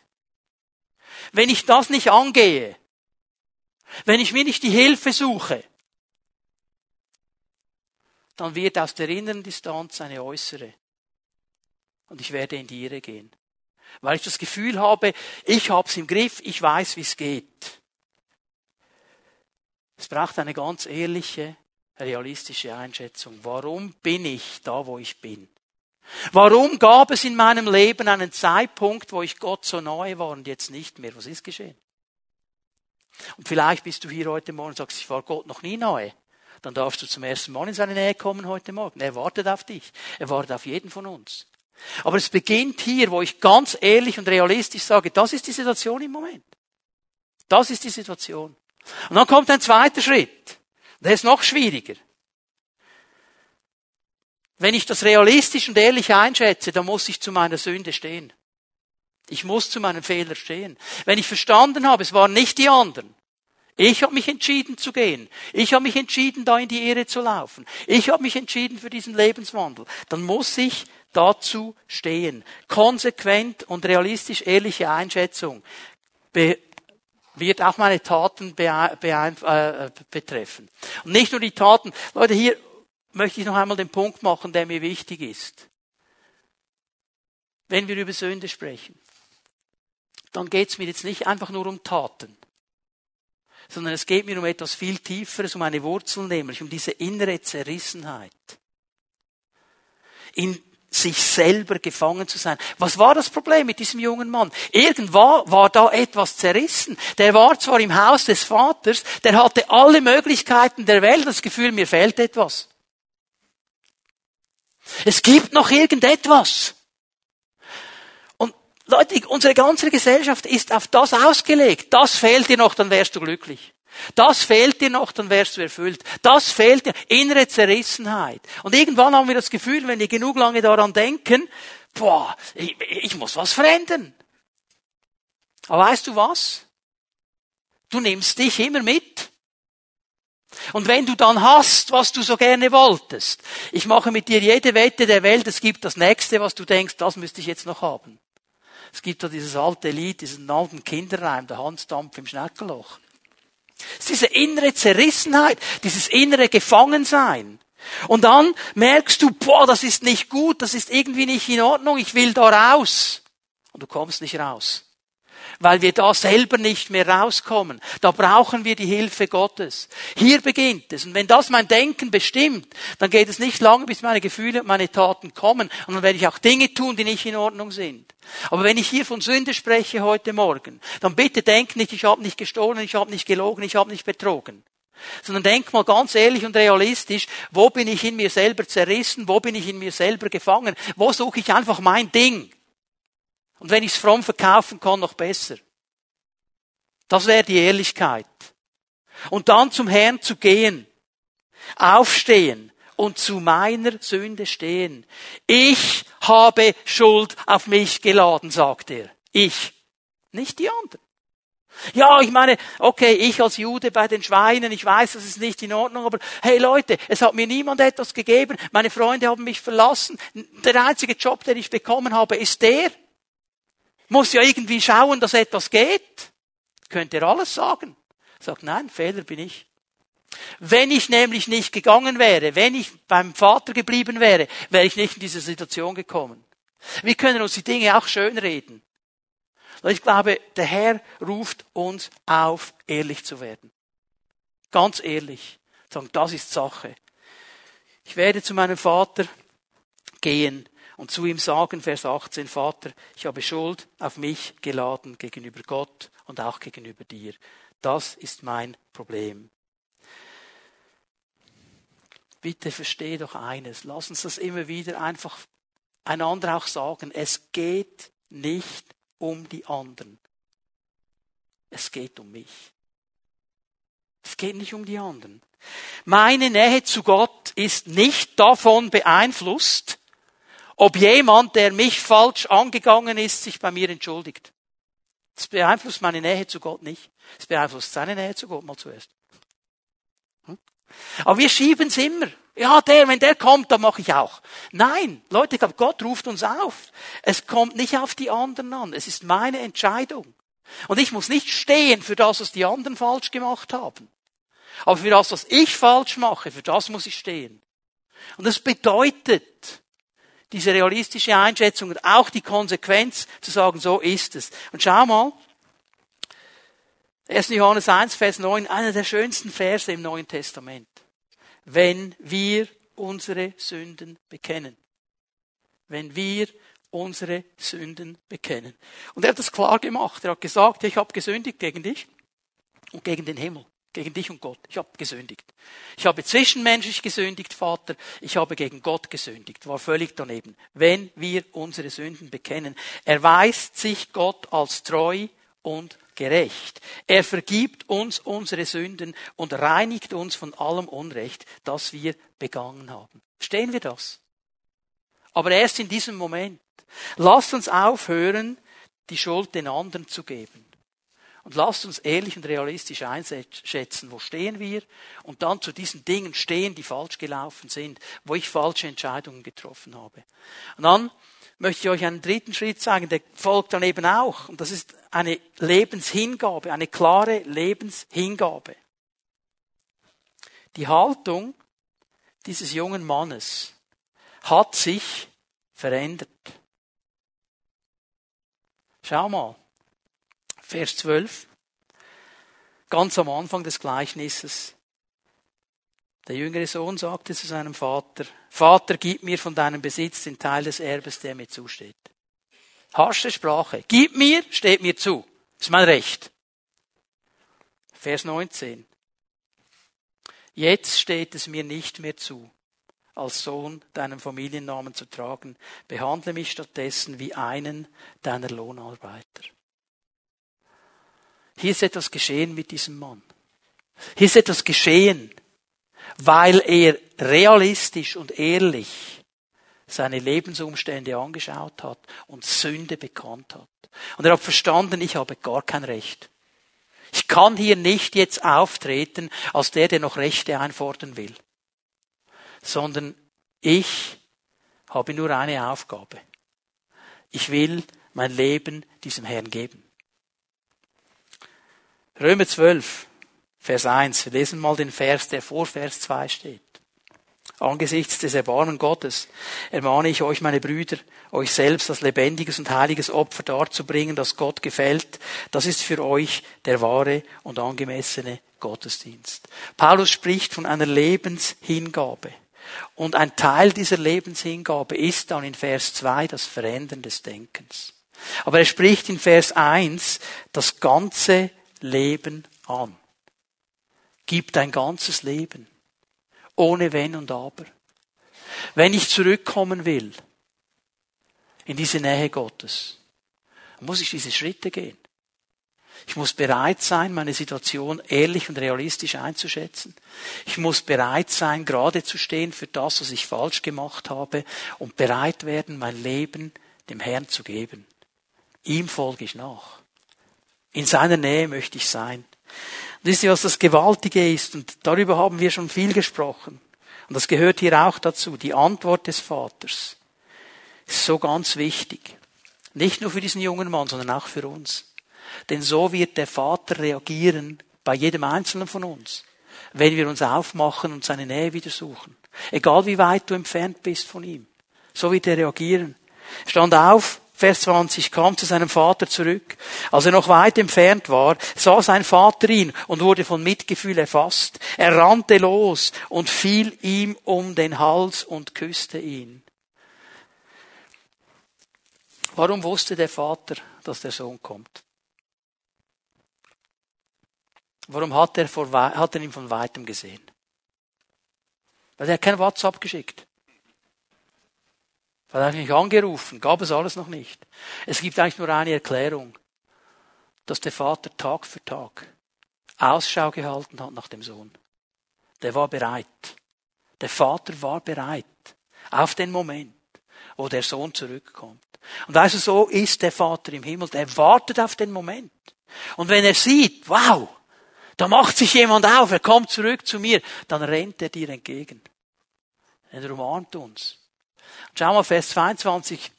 wenn ich das nicht angehe, wenn ich mir nicht die Hilfe suche, dann wird aus der inneren Distanz eine äußere. Und ich werde in die Irre gehen. Weil ich das Gefühl habe, ich hab's im Griff, ich weiß, wie es geht. Es braucht eine ganz ehrliche, realistische Einschätzung. Warum bin ich da, wo ich bin? Warum gab es in meinem Leben einen Zeitpunkt, wo ich Gott so nahe war und jetzt nicht mehr? Was ist geschehen? Und vielleicht bist du hier heute Morgen und sagst, ich war Gott noch nie nahe. Dann darfst du zum ersten Mal in seine Nähe kommen heute Morgen. Er wartet auf dich. Er wartet auf jeden von uns. Aber es beginnt hier, wo ich ganz ehrlich und realistisch sage, das ist die Situation im Moment. Das ist die Situation. Und dann kommt ein zweiter Schritt. Der ist noch schwieriger. Wenn ich das realistisch und ehrlich einschätze, dann muss ich zu meiner Sünde stehen. Ich muss zu meinem Fehler stehen. Wenn ich verstanden habe, es waren nicht die anderen, Ich habe mich entschieden zu gehen. Ich habe mich entschieden, da in die Ehre zu laufen. Ich habe mich entschieden für diesen Lebenswandel. Dann muss ich dazu stehen. Konsequent und realistisch ehrliche Einschätzung wird auch meine Taten äh, betreffen. Und nicht nur die Taten. Leute, hier möchte ich noch einmal den Punkt machen, der mir wichtig ist. Wenn wir über Sünde sprechen, dann geht es mir jetzt nicht einfach nur um Taten sondern es geht mir um etwas viel Tieferes, um eine Wurzel nämlich, um diese innere Zerrissenheit. In sich selber gefangen zu sein. Was war das Problem mit diesem jungen Mann? Irgendwann war da etwas zerrissen. Der war zwar im Haus des Vaters, der hatte alle Möglichkeiten der Welt, das Gefühl, mir fehlt etwas. Es gibt noch irgendetwas. Leute, unsere ganze Gesellschaft ist auf das ausgelegt. Das fehlt dir noch, dann wärst du glücklich. Das fehlt dir noch, dann wärst du erfüllt. Das fehlt dir. Innere Zerrissenheit. Und irgendwann haben wir das Gefühl, wenn wir genug lange daran denken, boah, ich, ich muss was verändern. Aber weißt du was? Du nimmst dich immer mit. Und wenn du dann hast, was du so gerne wolltest, ich mache mit dir jede Wette der Welt, es gibt das nächste, was du denkst, das müsste ich jetzt noch haben. Es gibt da dieses alte Lied, diesen alten Kinderreim, der Hansdampf im Schneckenloch. Es ist diese innere Zerrissenheit, dieses innere Gefangensein. Und dann merkst du, boah, das ist nicht gut, das ist irgendwie nicht in Ordnung, ich will da raus. Und du kommst nicht raus weil wir da selber nicht mehr rauskommen. Da brauchen wir die Hilfe Gottes. Hier beginnt es. Und wenn das mein Denken bestimmt, dann geht es nicht lange, bis meine Gefühle und meine Taten kommen. Und dann werde ich auch Dinge tun, die nicht in Ordnung sind. Aber wenn ich hier von Sünde spreche heute Morgen, dann bitte denk nicht, ich habe nicht gestohlen, ich habe nicht gelogen, ich habe nicht betrogen. Sondern denk mal ganz ehrlich und realistisch, wo bin ich in mir selber zerrissen, wo bin ich in mir selber gefangen, wo suche ich einfach mein Ding. Und wenn ich es fromm verkaufen kann, noch besser. Das wäre die Ehrlichkeit. Und dann zum Herrn zu gehen, aufstehen und zu meiner Sünde stehen. Ich habe Schuld auf mich geladen, sagt er. Ich, nicht die anderen. Ja, ich meine, okay, ich als Jude bei den Schweinen, ich weiß, das ist nicht in Ordnung, aber hey Leute, es hat mir niemand etwas gegeben, meine Freunde haben mich verlassen, der einzige Job, den ich bekommen habe, ist der. Muss ja irgendwie schauen, dass etwas geht. Könnt ihr alles sagen? Sagt, nein, Fehler bin ich. Wenn ich nämlich nicht gegangen wäre, wenn ich beim Vater geblieben wäre, wäre ich nicht in diese Situation gekommen. Wir können uns die Dinge auch schön reden. Ich glaube, der Herr ruft uns auf, ehrlich zu werden. Ganz ehrlich. Sagen, das ist Sache. Ich werde zu meinem Vater gehen und zu ihm sagen, Vers 18, Vater, ich habe Schuld auf mich geladen gegenüber Gott und auch gegenüber dir. Das ist mein Problem. Bitte versteh doch eines. Lass uns das immer wieder einfach einander auch sagen. Es geht nicht um die anderen. Es geht um mich. Es geht nicht um die anderen. Meine Nähe zu Gott ist nicht davon beeinflusst, ob jemand, der mich falsch angegangen ist, sich bei mir entschuldigt. Das beeinflusst meine Nähe zu Gott nicht. Das beeinflusst seine Nähe zu Gott mal zuerst. Hm? Aber wir schieben es immer. Ja, der, wenn der kommt, dann mache ich auch. Nein, Leute, ich glaube, Gott ruft uns auf. Es kommt nicht auf die anderen an. Es ist meine Entscheidung. Und ich muss nicht stehen für das, was die anderen falsch gemacht haben. Aber für das, was ich falsch mache, für das muss ich stehen. Und das bedeutet, diese realistische Einschätzung und auch die Konsequenz zu sagen, so ist es. Und schau mal, 1. Johannes 1, Vers 9, einer der schönsten Verse im Neuen Testament. Wenn wir unsere Sünden bekennen. Wenn wir unsere Sünden bekennen. Und er hat das klar gemacht. Er hat gesagt, ich habe gesündigt gegen dich und gegen den Himmel gegen dich und Gott. Ich habe gesündigt. Ich habe zwischenmenschlich gesündigt, Vater. Ich habe gegen Gott gesündigt. War völlig daneben. Wenn wir unsere Sünden bekennen, erweist sich Gott als treu und gerecht. Er vergibt uns unsere Sünden und reinigt uns von allem Unrecht, das wir begangen haben. Verstehen wir das? Aber erst in diesem Moment. Lasst uns aufhören, die Schuld den anderen zu geben Und lasst uns ehrlich und realistisch einschätzen, wo stehen wir und dann zu diesen Dingen stehen, die falsch gelaufen sind, wo ich falsche Entscheidungen getroffen habe. Und dann möchte ich euch einen dritten Schritt sagen, der folgt dann eben auch. Und das ist eine Lebenshingabe, eine klare Lebenshingabe. Die Haltung dieses jungen Mannes hat sich verändert. Schau mal, Vers 12, ganz am Anfang des Gleichnisses. Der jüngere Sohn sagte zu seinem Vater, Vater, gib mir von deinem Besitz den Teil des Erbes, der mir zusteht. Harsche Sprache. Gib mir, steht mir zu. Ist mein Recht. Vers 19. Jetzt steht es mir nicht mehr zu, als Sohn deinen Familiennamen zu tragen. Behandle mich stattdessen wie einen deiner Lohnarbeiter. Hier ist etwas geschehen mit diesem Mann. Hier ist etwas geschehen, weil er realistisch und ehrlich seine Lebensumstände angeschaut hat und Sünde bekannt hat. Und er hat verstanden, ich habe gar kein Recht. Ich kann hier nicht jetzt auftreten als der, der noch Rechte einfordern will, sondern ich habe nur eine Aufgabe. Ich will mein Leben diesem Herrn geben. Römer 12, Vers 1. Wir lesen mal den Vers, der vor Vers 2 steht. Angesichts des Erbarmen Gottes ermahne ich euch, meine Brüder, euch selbst als lebendiges und heiliges Opfer darzubringen, das Gott gefällt. Das ist für euch der wahre und angemessene Gottesdienst. Paulus spricht von einer Lebenshingabe. Und ein Teil dieser Lebenshingabe ist dann in Vers 2 das Verändern des Denkens. Aber er spricht in Vers 1 das ganze Leben an. Gib dein ganzes Leben. Ohne Wenn und Aber. Wenn ich zurückkommen will in diese Nähe Gottes, muss ich diese Schritte gehen. Ich muss bereit sein, meine Situation ehrlich und realistisch einzuschätzen. Ich muss bereit sein, gerade zu stehen für das, was ich falsch gemacht habe und bereit werden, mein Leben dem Herrn zu geben. Ihm folge ich nach. In seiner Nähe möchte ich sein. Wisst ihr, was das Gewaltige ist? Und darüber haben wir schon viel gesprochen. Und das gehört hier auch dazu. Die Antwort des Vaters ist so ganz wichtig. Nicht nur für diesen jungen Mann, sondern auch für uns. Denn so wird der Vater reagieren bei jedem Einzelnen von uns, wenn wir uns aufmachen und seine Nähe wieder suchen. Egal wie weit du entfernt bist von ihm. So wird er reagieren. Stand auf, Vers 20, kam zu seinem Vater zurück. Als er noch weit entfernt war, sah sein Vater ihn und wurde von Mitgefühl erfasst. Er rannte los und fiel ihm um den Hals und küsste ihn. Warum wusste der Vater, dass der Sohn kommt? Warum hat er, vor, hat er ihn von weitem gesehen? Weil er kein WhatsApp geschickt. Hat eigentlich angerufen, gab es alles noch nicht. Es gibt eigentlich nur eine Erklärung, dass der Vater Tag für Tag Ausschau gehalten hat nach dem Sohn. Der war bereit. Der Vater war bereit auf den Moment, wo der Sohn zurückkommt. Und also so ist der Vater im Himmel, der wartet auf den Moment. Und wenn er sieht, wow, da macht sich jemand auf, er kommt zurück zu mir, dann rennt er dir entgegen. Er umarmt uns. Schau mal, Vers 22.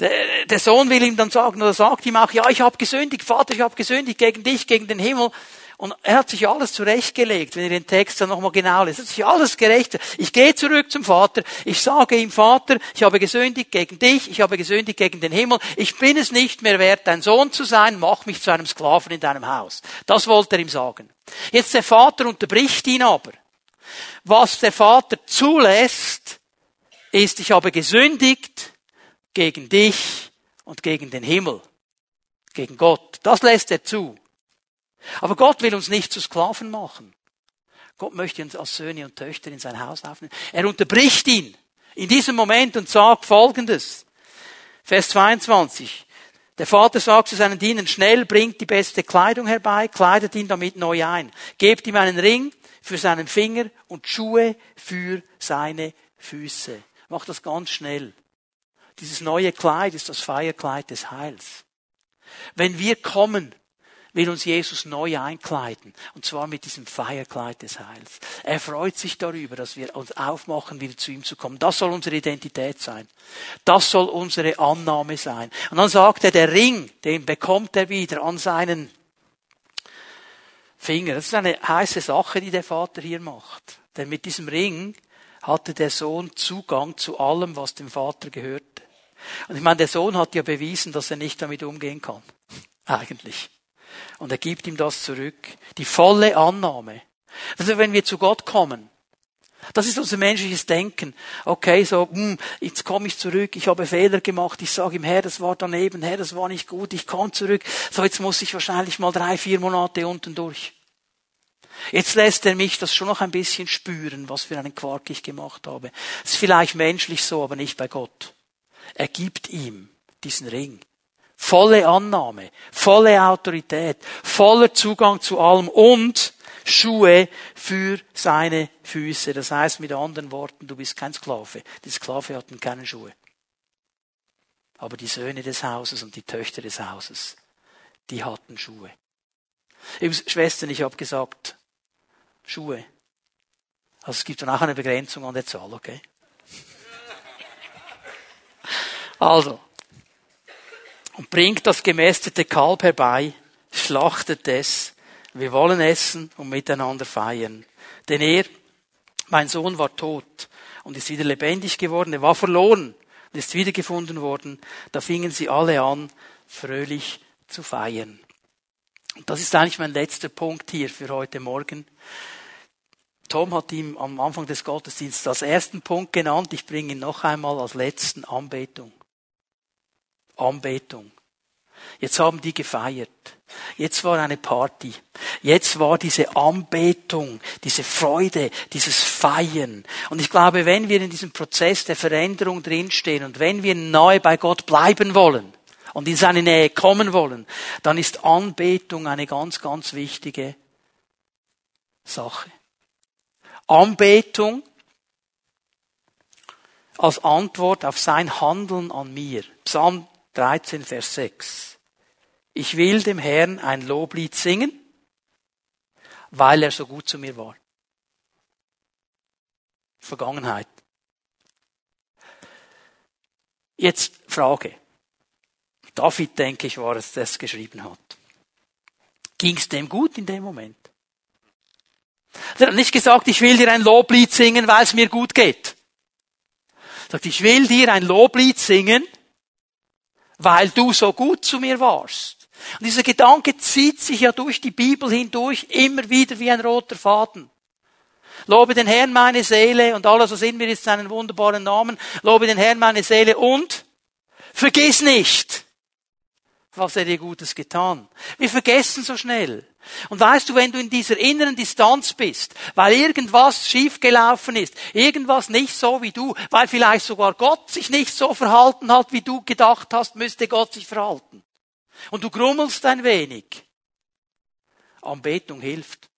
Der, der Sohn will ihm dann sagen, oder sagt ihm auch, ja, ich habe gesündigt, Vater, ich habe gesündigt gegen dich, gegen den Himmel. Und er hat sich alles zurechtgelegt, wenn ihr den Text dann nochmal genau lest. Er hat sich alles gerecht. Ich gehe zurück zum Vater. Ich sage ihm, Vater, ich habe gesündigt gegen dich. Ich habe gesündigt gegen den Himmel. Ich bin es nicht mehr wert, dein Sohn zu sein. Mach mich zu einem Sklaven in deinem Haus. Das wollte er ihm sagen. Jetzt der Vater unterbricht ihn aber. Was der Vater zulässt, ist, ich habe gesündigt gegen dich und gegen den Himmel, gegen Gott. Das lässt er zu. Aber Gott will uns nicht zu Sklaven machen. Gott möchte uns als Söhne und Töchter in sein Haus aufnehmen. Er unterbricht ihn in diesem Moment und sagt Folgendes. Vers 22. Der Vater sagt zu seinen Dienern, schnell bringt die beste Kleidung herbei, kleidet ihn damit neu ein. Gebt ihm einen Ring für seinen Finger und Schuhe für seine Füße. Mach das ganz schnell. Dieses neue Kleid ist das Feierkleid des Heils. Wenn wir kommen will uns Jesus neu einkleiden. Und zwar mit diesem Feierkleid des Heils. Er freut sich darüber, dass wir uns aufmachen, wieder zu ihm zu kommen. Das soll unsere Identität sein. Das soll unsere Annahme sein. Und dann sagt er, der Ring, den bekommt er wieder an seinen Finger. Das ist eine heiße Sache, die der Vater hier macht. Denn mit diesem Ring hatte der Sohn Zugang zu allem, was dem Vater gehörte. Und ich meine, der Sohn hat ja bewiesen, dass er nicht damit umgehen kann. Eigentlich. Und er gibt ihm das zurück. Die volle Annahme. Also wenn wir zu Gott kommen, das ist unser menschliches Denken. Okay, so, hm, jetzt komme ich zurück, ich habe Fehler gemacht, ich sage ihm, Herr, das war daneben, Herr, das war nicht gut, ich komme zurück. So, jetzt muss ich wahrscheinlich mal drei, vier Monate unten durch. Jetzt lässt er mich das schon noch ein bisschen spüren, was für einen Quark ich gemacht habe. Das ist vielleicht menschlich so, aber nicht bei Gott. Er gibt ihm diesen Ring. Volle Annahme, volle Autorität, voller Zugang zu allem und Schuhe für seine Füße. Das heißt mit anderen Worten, du bist kein Sklave. Die Sklave hatten keine Schuhe. Aber die Söhne des Hauses und die Töchter des Hauses, die hatten Schuhe. Schwestern, ich habe gesagt, Schuhe. Also es gibt dann auch eine Begrenzung an der Zahl, okay? Also, und bringt das gemästete Kalb herbei, schlachtet es, wir wollen essen und miteinander feiern. Denn er, mein Sohn war tot und ist wieder lebendig geworden, er war verloren und ist wiedergefunden worden. Da fingen sie alle an, fröhlich zu feiern. Und das ist eigentlich mein letzter Punkt hier für heute Morgen. Tom hat ihm am Anfang des Gottesdienstes als ersten Punkt genannt. Ich bringe ihn noch einmal als letzten Anbetung. Anbetung. Jetzt haben die gefeiert. Jetzt war eine Party. Jetzt war diese Anbetung, diese Freude, dieses Feiern. Und ich glaube, wenn wir in diesem Prozess der Veränderung drinstehen und wenn wir neu bei Gott bleiben wollen und in seine Nähe kommen wollen, dann ist Anbetung eine ganz, ganz wichtige Sache. Anbetung als Antwort auf sein Handeln an mir. Psalm 13, Vers 6. Ich will dem Herrn ein Loblied singen, weil er so gut zu mir war. Vergangenheit. Jetzt Frage. David, denke ich, war es, der es geschrieben hat. Ging es dem gut in dem Moment? Er hat nicht gesagt, ich will dir ein Loblied singen, weil es mir gut geht. Er sagt, ich will dir ein Loblied singen, weil du so gut zu mir warst. Und dieser Gedanke zieht sich ja durch die Bibel hindurch immer wieder wie ein roter Faden. Lobe den Herrn meine Seele und alles, was in mir ist, seinen wunderbaren Namen. Lobe den Herrn meine Seele und vergiss nicht, was er dir Gutes getan. Wir vergessen so schnell. Und weißt du, wenn du in dieser inneren Distanz bist, weil irgendwas schiefgelaufen ist, irgendwas nicht so wie du, weil vielleicht sogar Gott sich nicht so verhalten hat, wie du gedacht hast, müsste Gott sich verhalten. Und du grummelst ein wenig. Anbetung hilft.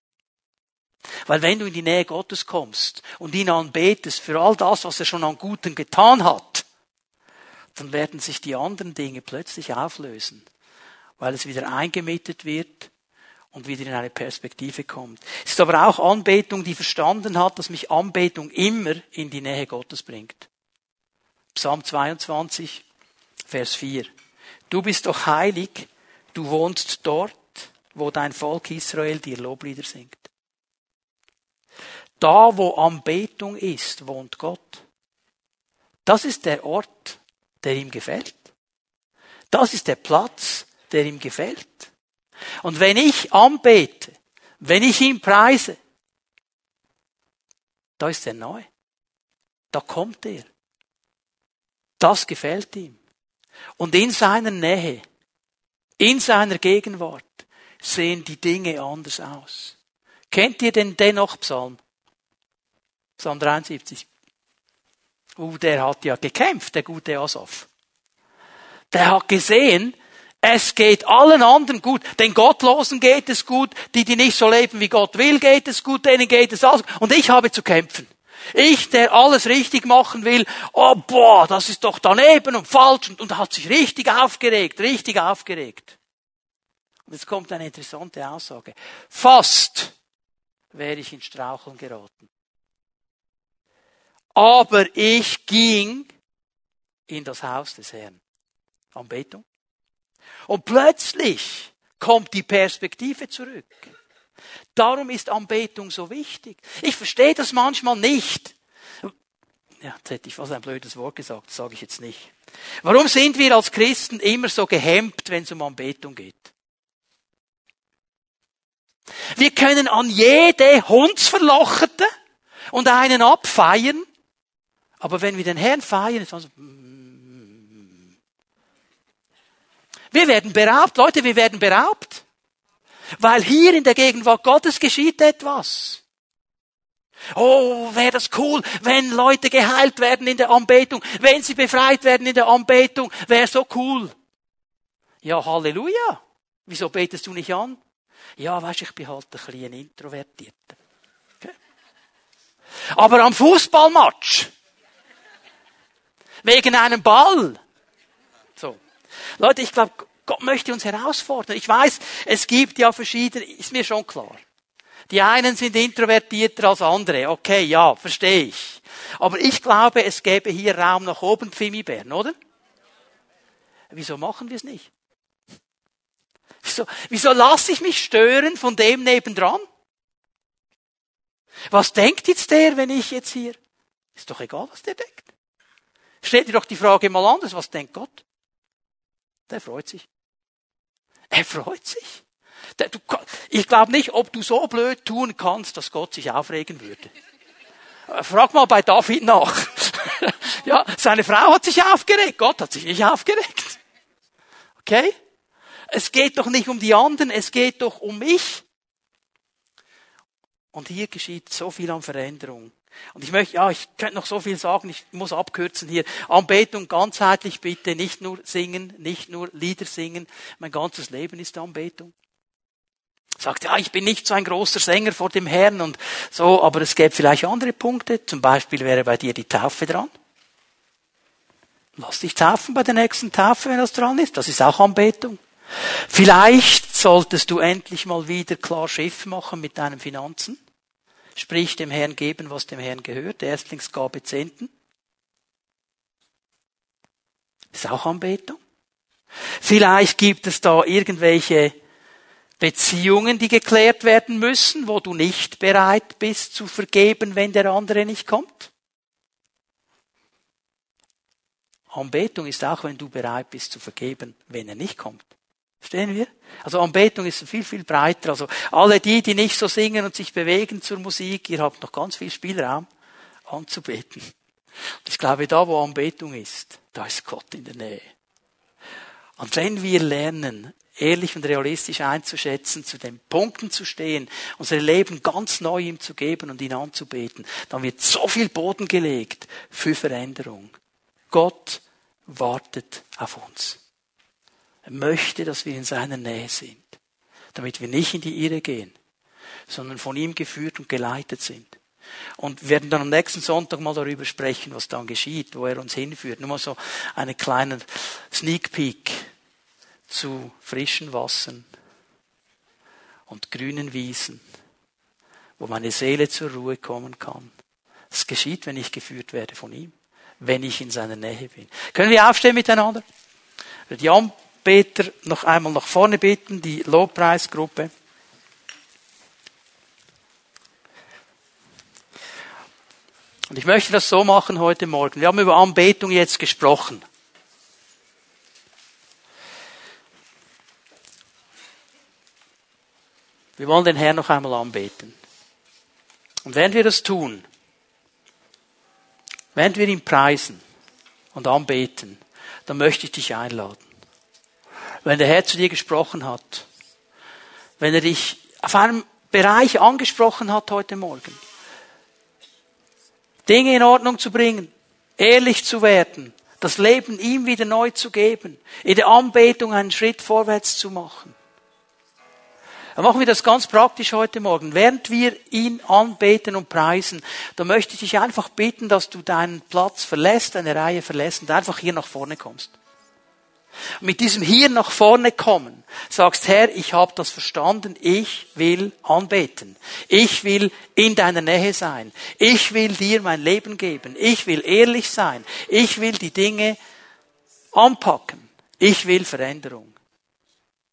Weil wenn du in die Nähe Gottes kommst und ihn anbetest für all das, was er schon an Guten getan hat, dann werden sich die anderen Dinge plötzlich auflösen, weil es wieder eingemietet wird und wieder in eine Perspektive kommt. Es ist aber auch Anbetung, die verstanden hat, dass mich Anbetung immer in die Nähe Gottes bringt. Psalm 22, Vers 4. Du bist doch heilig, du wohnst dort, wo dein Volk Israel dir Loblieder singt. Da, wo Anbetung ist, wohnt Gott. Das ist der Ort, der ihm gefällt. Das ist der Platz, der ihm gefällt. Und wenn ich anbete, wenn ich ihn preise, da ist er neu. Da kommt er. Das gefällt ihm. Und in seiner Nähe, in seiner Gegenwart sehen die Dinge anders aus. Kennt ihr den dennoch Psalm? Psalm 73. Uh, der hat ja gekämpft, der gute Asaf. Der hat gesehen, es geht allen anderen gut. Den Gottlosen geht es gut. Die, die nicht so leben, wie Gott will, geht es gut. Denen geht es alles. Und ich habe zu kämpfen. Ich, der alles richtig machen will, oh boah, das ist doch daneben und falsch und, und hat sich richtig aufgeregt, richtig aufgeregt. Und jetzt kommt eine interessante Aussage. Fast wäre ich in Straucheln geraten. Aber ich ging in das Haus des Herrn. Anbetung. Und plötzlich kommt die Perspektive zurück. Darum ist Anbetung so wichtig. Ich verstehe das manchmal nicht. Ja, jetzt hätte ich fast ein blödes Wort gesagt, das sage ich jetzt nicht. Warum sind wir als Christen immer so gehemmt, wenn es um Anbetung geht? Wir können an jede Hundsverlocherte und einen abfeiern, aber wenn wir den Herrn feiern, ist es so, mm. wir werden beraubt, Leute, wir werden beraubt. Weil hier in der Gegenwart Gottes geschieht etwas. Oh, wäre das cool, wenn Leute geheilt werden in der Anbetung, wenn sie befreit werden in der Anbetung, wäre so cool. Ja, Halleluja. Wieso betest du nicht an? Ja, weißt, ich bin halt ein bisschen introvertierter. Okay. Aber am Fußballmatch, wegen einem Ball, so. Leute, ich glaube, Gott möchte uns herausfordern. Ich weiß, es gibt ja verschiedene, ist mir schon klar. Die einen sind introvertierter als andere. Okay, ja, verstehe ich. Aber ich glaube, es gäbe hier Raum nach oben, Pfimibären, oder? Wieso machen wir es nicht? Wieso, wieso lasse ich mich stören von dem nebendran? Was denkt jetzt der, wenn ich jetzt hier? Ist doch egal, was der denkt. Stellt dir doch die Frage mal anders, was denkt Gott? Der freut sich. Er freut sich. Ich glaube nicht, ob du so blöd tun kannst, dass Gott sich aufregen würde. Frag mal bei David nach. ja, seine Frau hat sich aufgeregt, Gott hat sich nicht aufgeregt. Okay? Es geht doch nicht um die anderen, es geht doch um mich. Und hier geschieht so viel an Veränderung. Und ich möchte, ja, ich könnte noch so viel sagen, ich muss abkürzen hier. Anbetung ganzheitlich bitte, nicht nur singen, nicht nur Lieder singen. Mein ganzes Leben ist Anbetung. Sagt, ja, ich bin nicht so ein großer Sänger vor dem Herrn und so, aber es gäbe vielleicht andere Punkte. Zum Beispiel wäre bei dir die Taufe dran. Lass dich taufen bei der nächsten Taufe, wenn das dran ist. Das ist auch Anbetung. Vielleicht solltest du endlich mal wieder klar Schiff machen mit deinen Finanzen. Sprich, dem Herrn geben, was dem Herrn gehört. Erstlingsgabe Zehnten. Ist auch Anbetung. Vielleicht gibt es da irgendwelche Beziehungen, die geklärt werden müssen, wo du nicht bereit bist zu vergeben, wenn der andere nicht kommt. Anbetung ist auch, wenn du bereit bist zu vergeben, wenn er nicht kommt. Verstehen wir? Also Anbetung ist viel, viel breiter. Also alle die, die nicht so singen und sich bewegen zur Musik, ihr habt noch ganz viel Spielraum anzubeten. Ich glaube, da wo Anbetung ist, da ist Gott in der Nähe. Und wenn wir lernen, ehrlich und realistisch einzuschätzen, zu den Punkten zu stehen, unser Leben ganz neu ihm zu geben und ihn anzubeten, dann wird so viel Boden gelegt für Veränderung. Gott wartet auf uns. Er möchte, dass wir in seiner Nähe sind, damit wir nicht in die Irre gehen, sondern von ihm geführt und geleitet sind. Und wir werden dann am nächsten Sonntag mal darüber sprechen, was dann geschieht, wo er uns hinführt. Nur mal so einen kleinen Sneak Peek zu frischen Wassern und grünen Wiesen, wo meine Seele zur Ruhe kommen kann. Das geschieht, wenn ich geführt werde von ihm, wenn ich in seiner Nähe bin. Können wir aufstehen miteinander? Die Anbeter noch einmal nach vorne bitten, die Lobpreisgruppe. Und ich möchte das so machen heute Morgen. Wir haben über Anbetung jetzt gesprochen. Wir wollen den Herrn noch einmal anbeten. Und während wir das tun, während wir ihn preisen und anbeten, dann möchte ich dich einladen wenn der Herr zu dir gesprochen hat, wenn er dich auf einem Bereich angesprochen hat heute Morgen, Dinge in Ordnung zu bringen, ehrlich zu werden, das Leben ihm wieder neu zu geben, in der Anbetung einen Schritt vorwärts zu machen. Dann machen wir das ganz praktisch heute Morgen. Während wir ihn anbeten und preisen, da möchte ich dich einfach bitten, dass du deinen Platz verlässt, deine Reihe verlässt und einfach hier nach vorne kommst. Mit diesem hier nach vorne kommen, sagst, Herr, ich habe das verstanden, ich will anbeten. Ich will in deiner Nähe sein. Ich will dir mein Leben geben. Ich will ehrlich sein. Ich will die Dinge anpacken. Ich will Veränderung.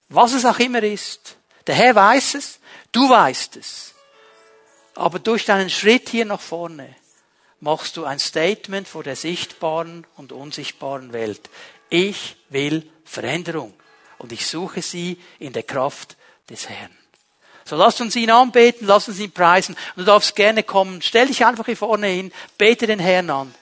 Was es auch immer ist. Der Herr weiß es, du weißt es. Aber durch deinen Schritt hier nach vorne machst du ein Statement vor der sichtbaren und unsichtbaren Welt. Ich will Veränderung und ich suche sie in der Kraft des Herrn. So lasst uns ihn anbeten, lasst uns ihn preisen. Und du darfst gerne kommen. Stell dich einfach hier vorne hin, bete den Herrn an.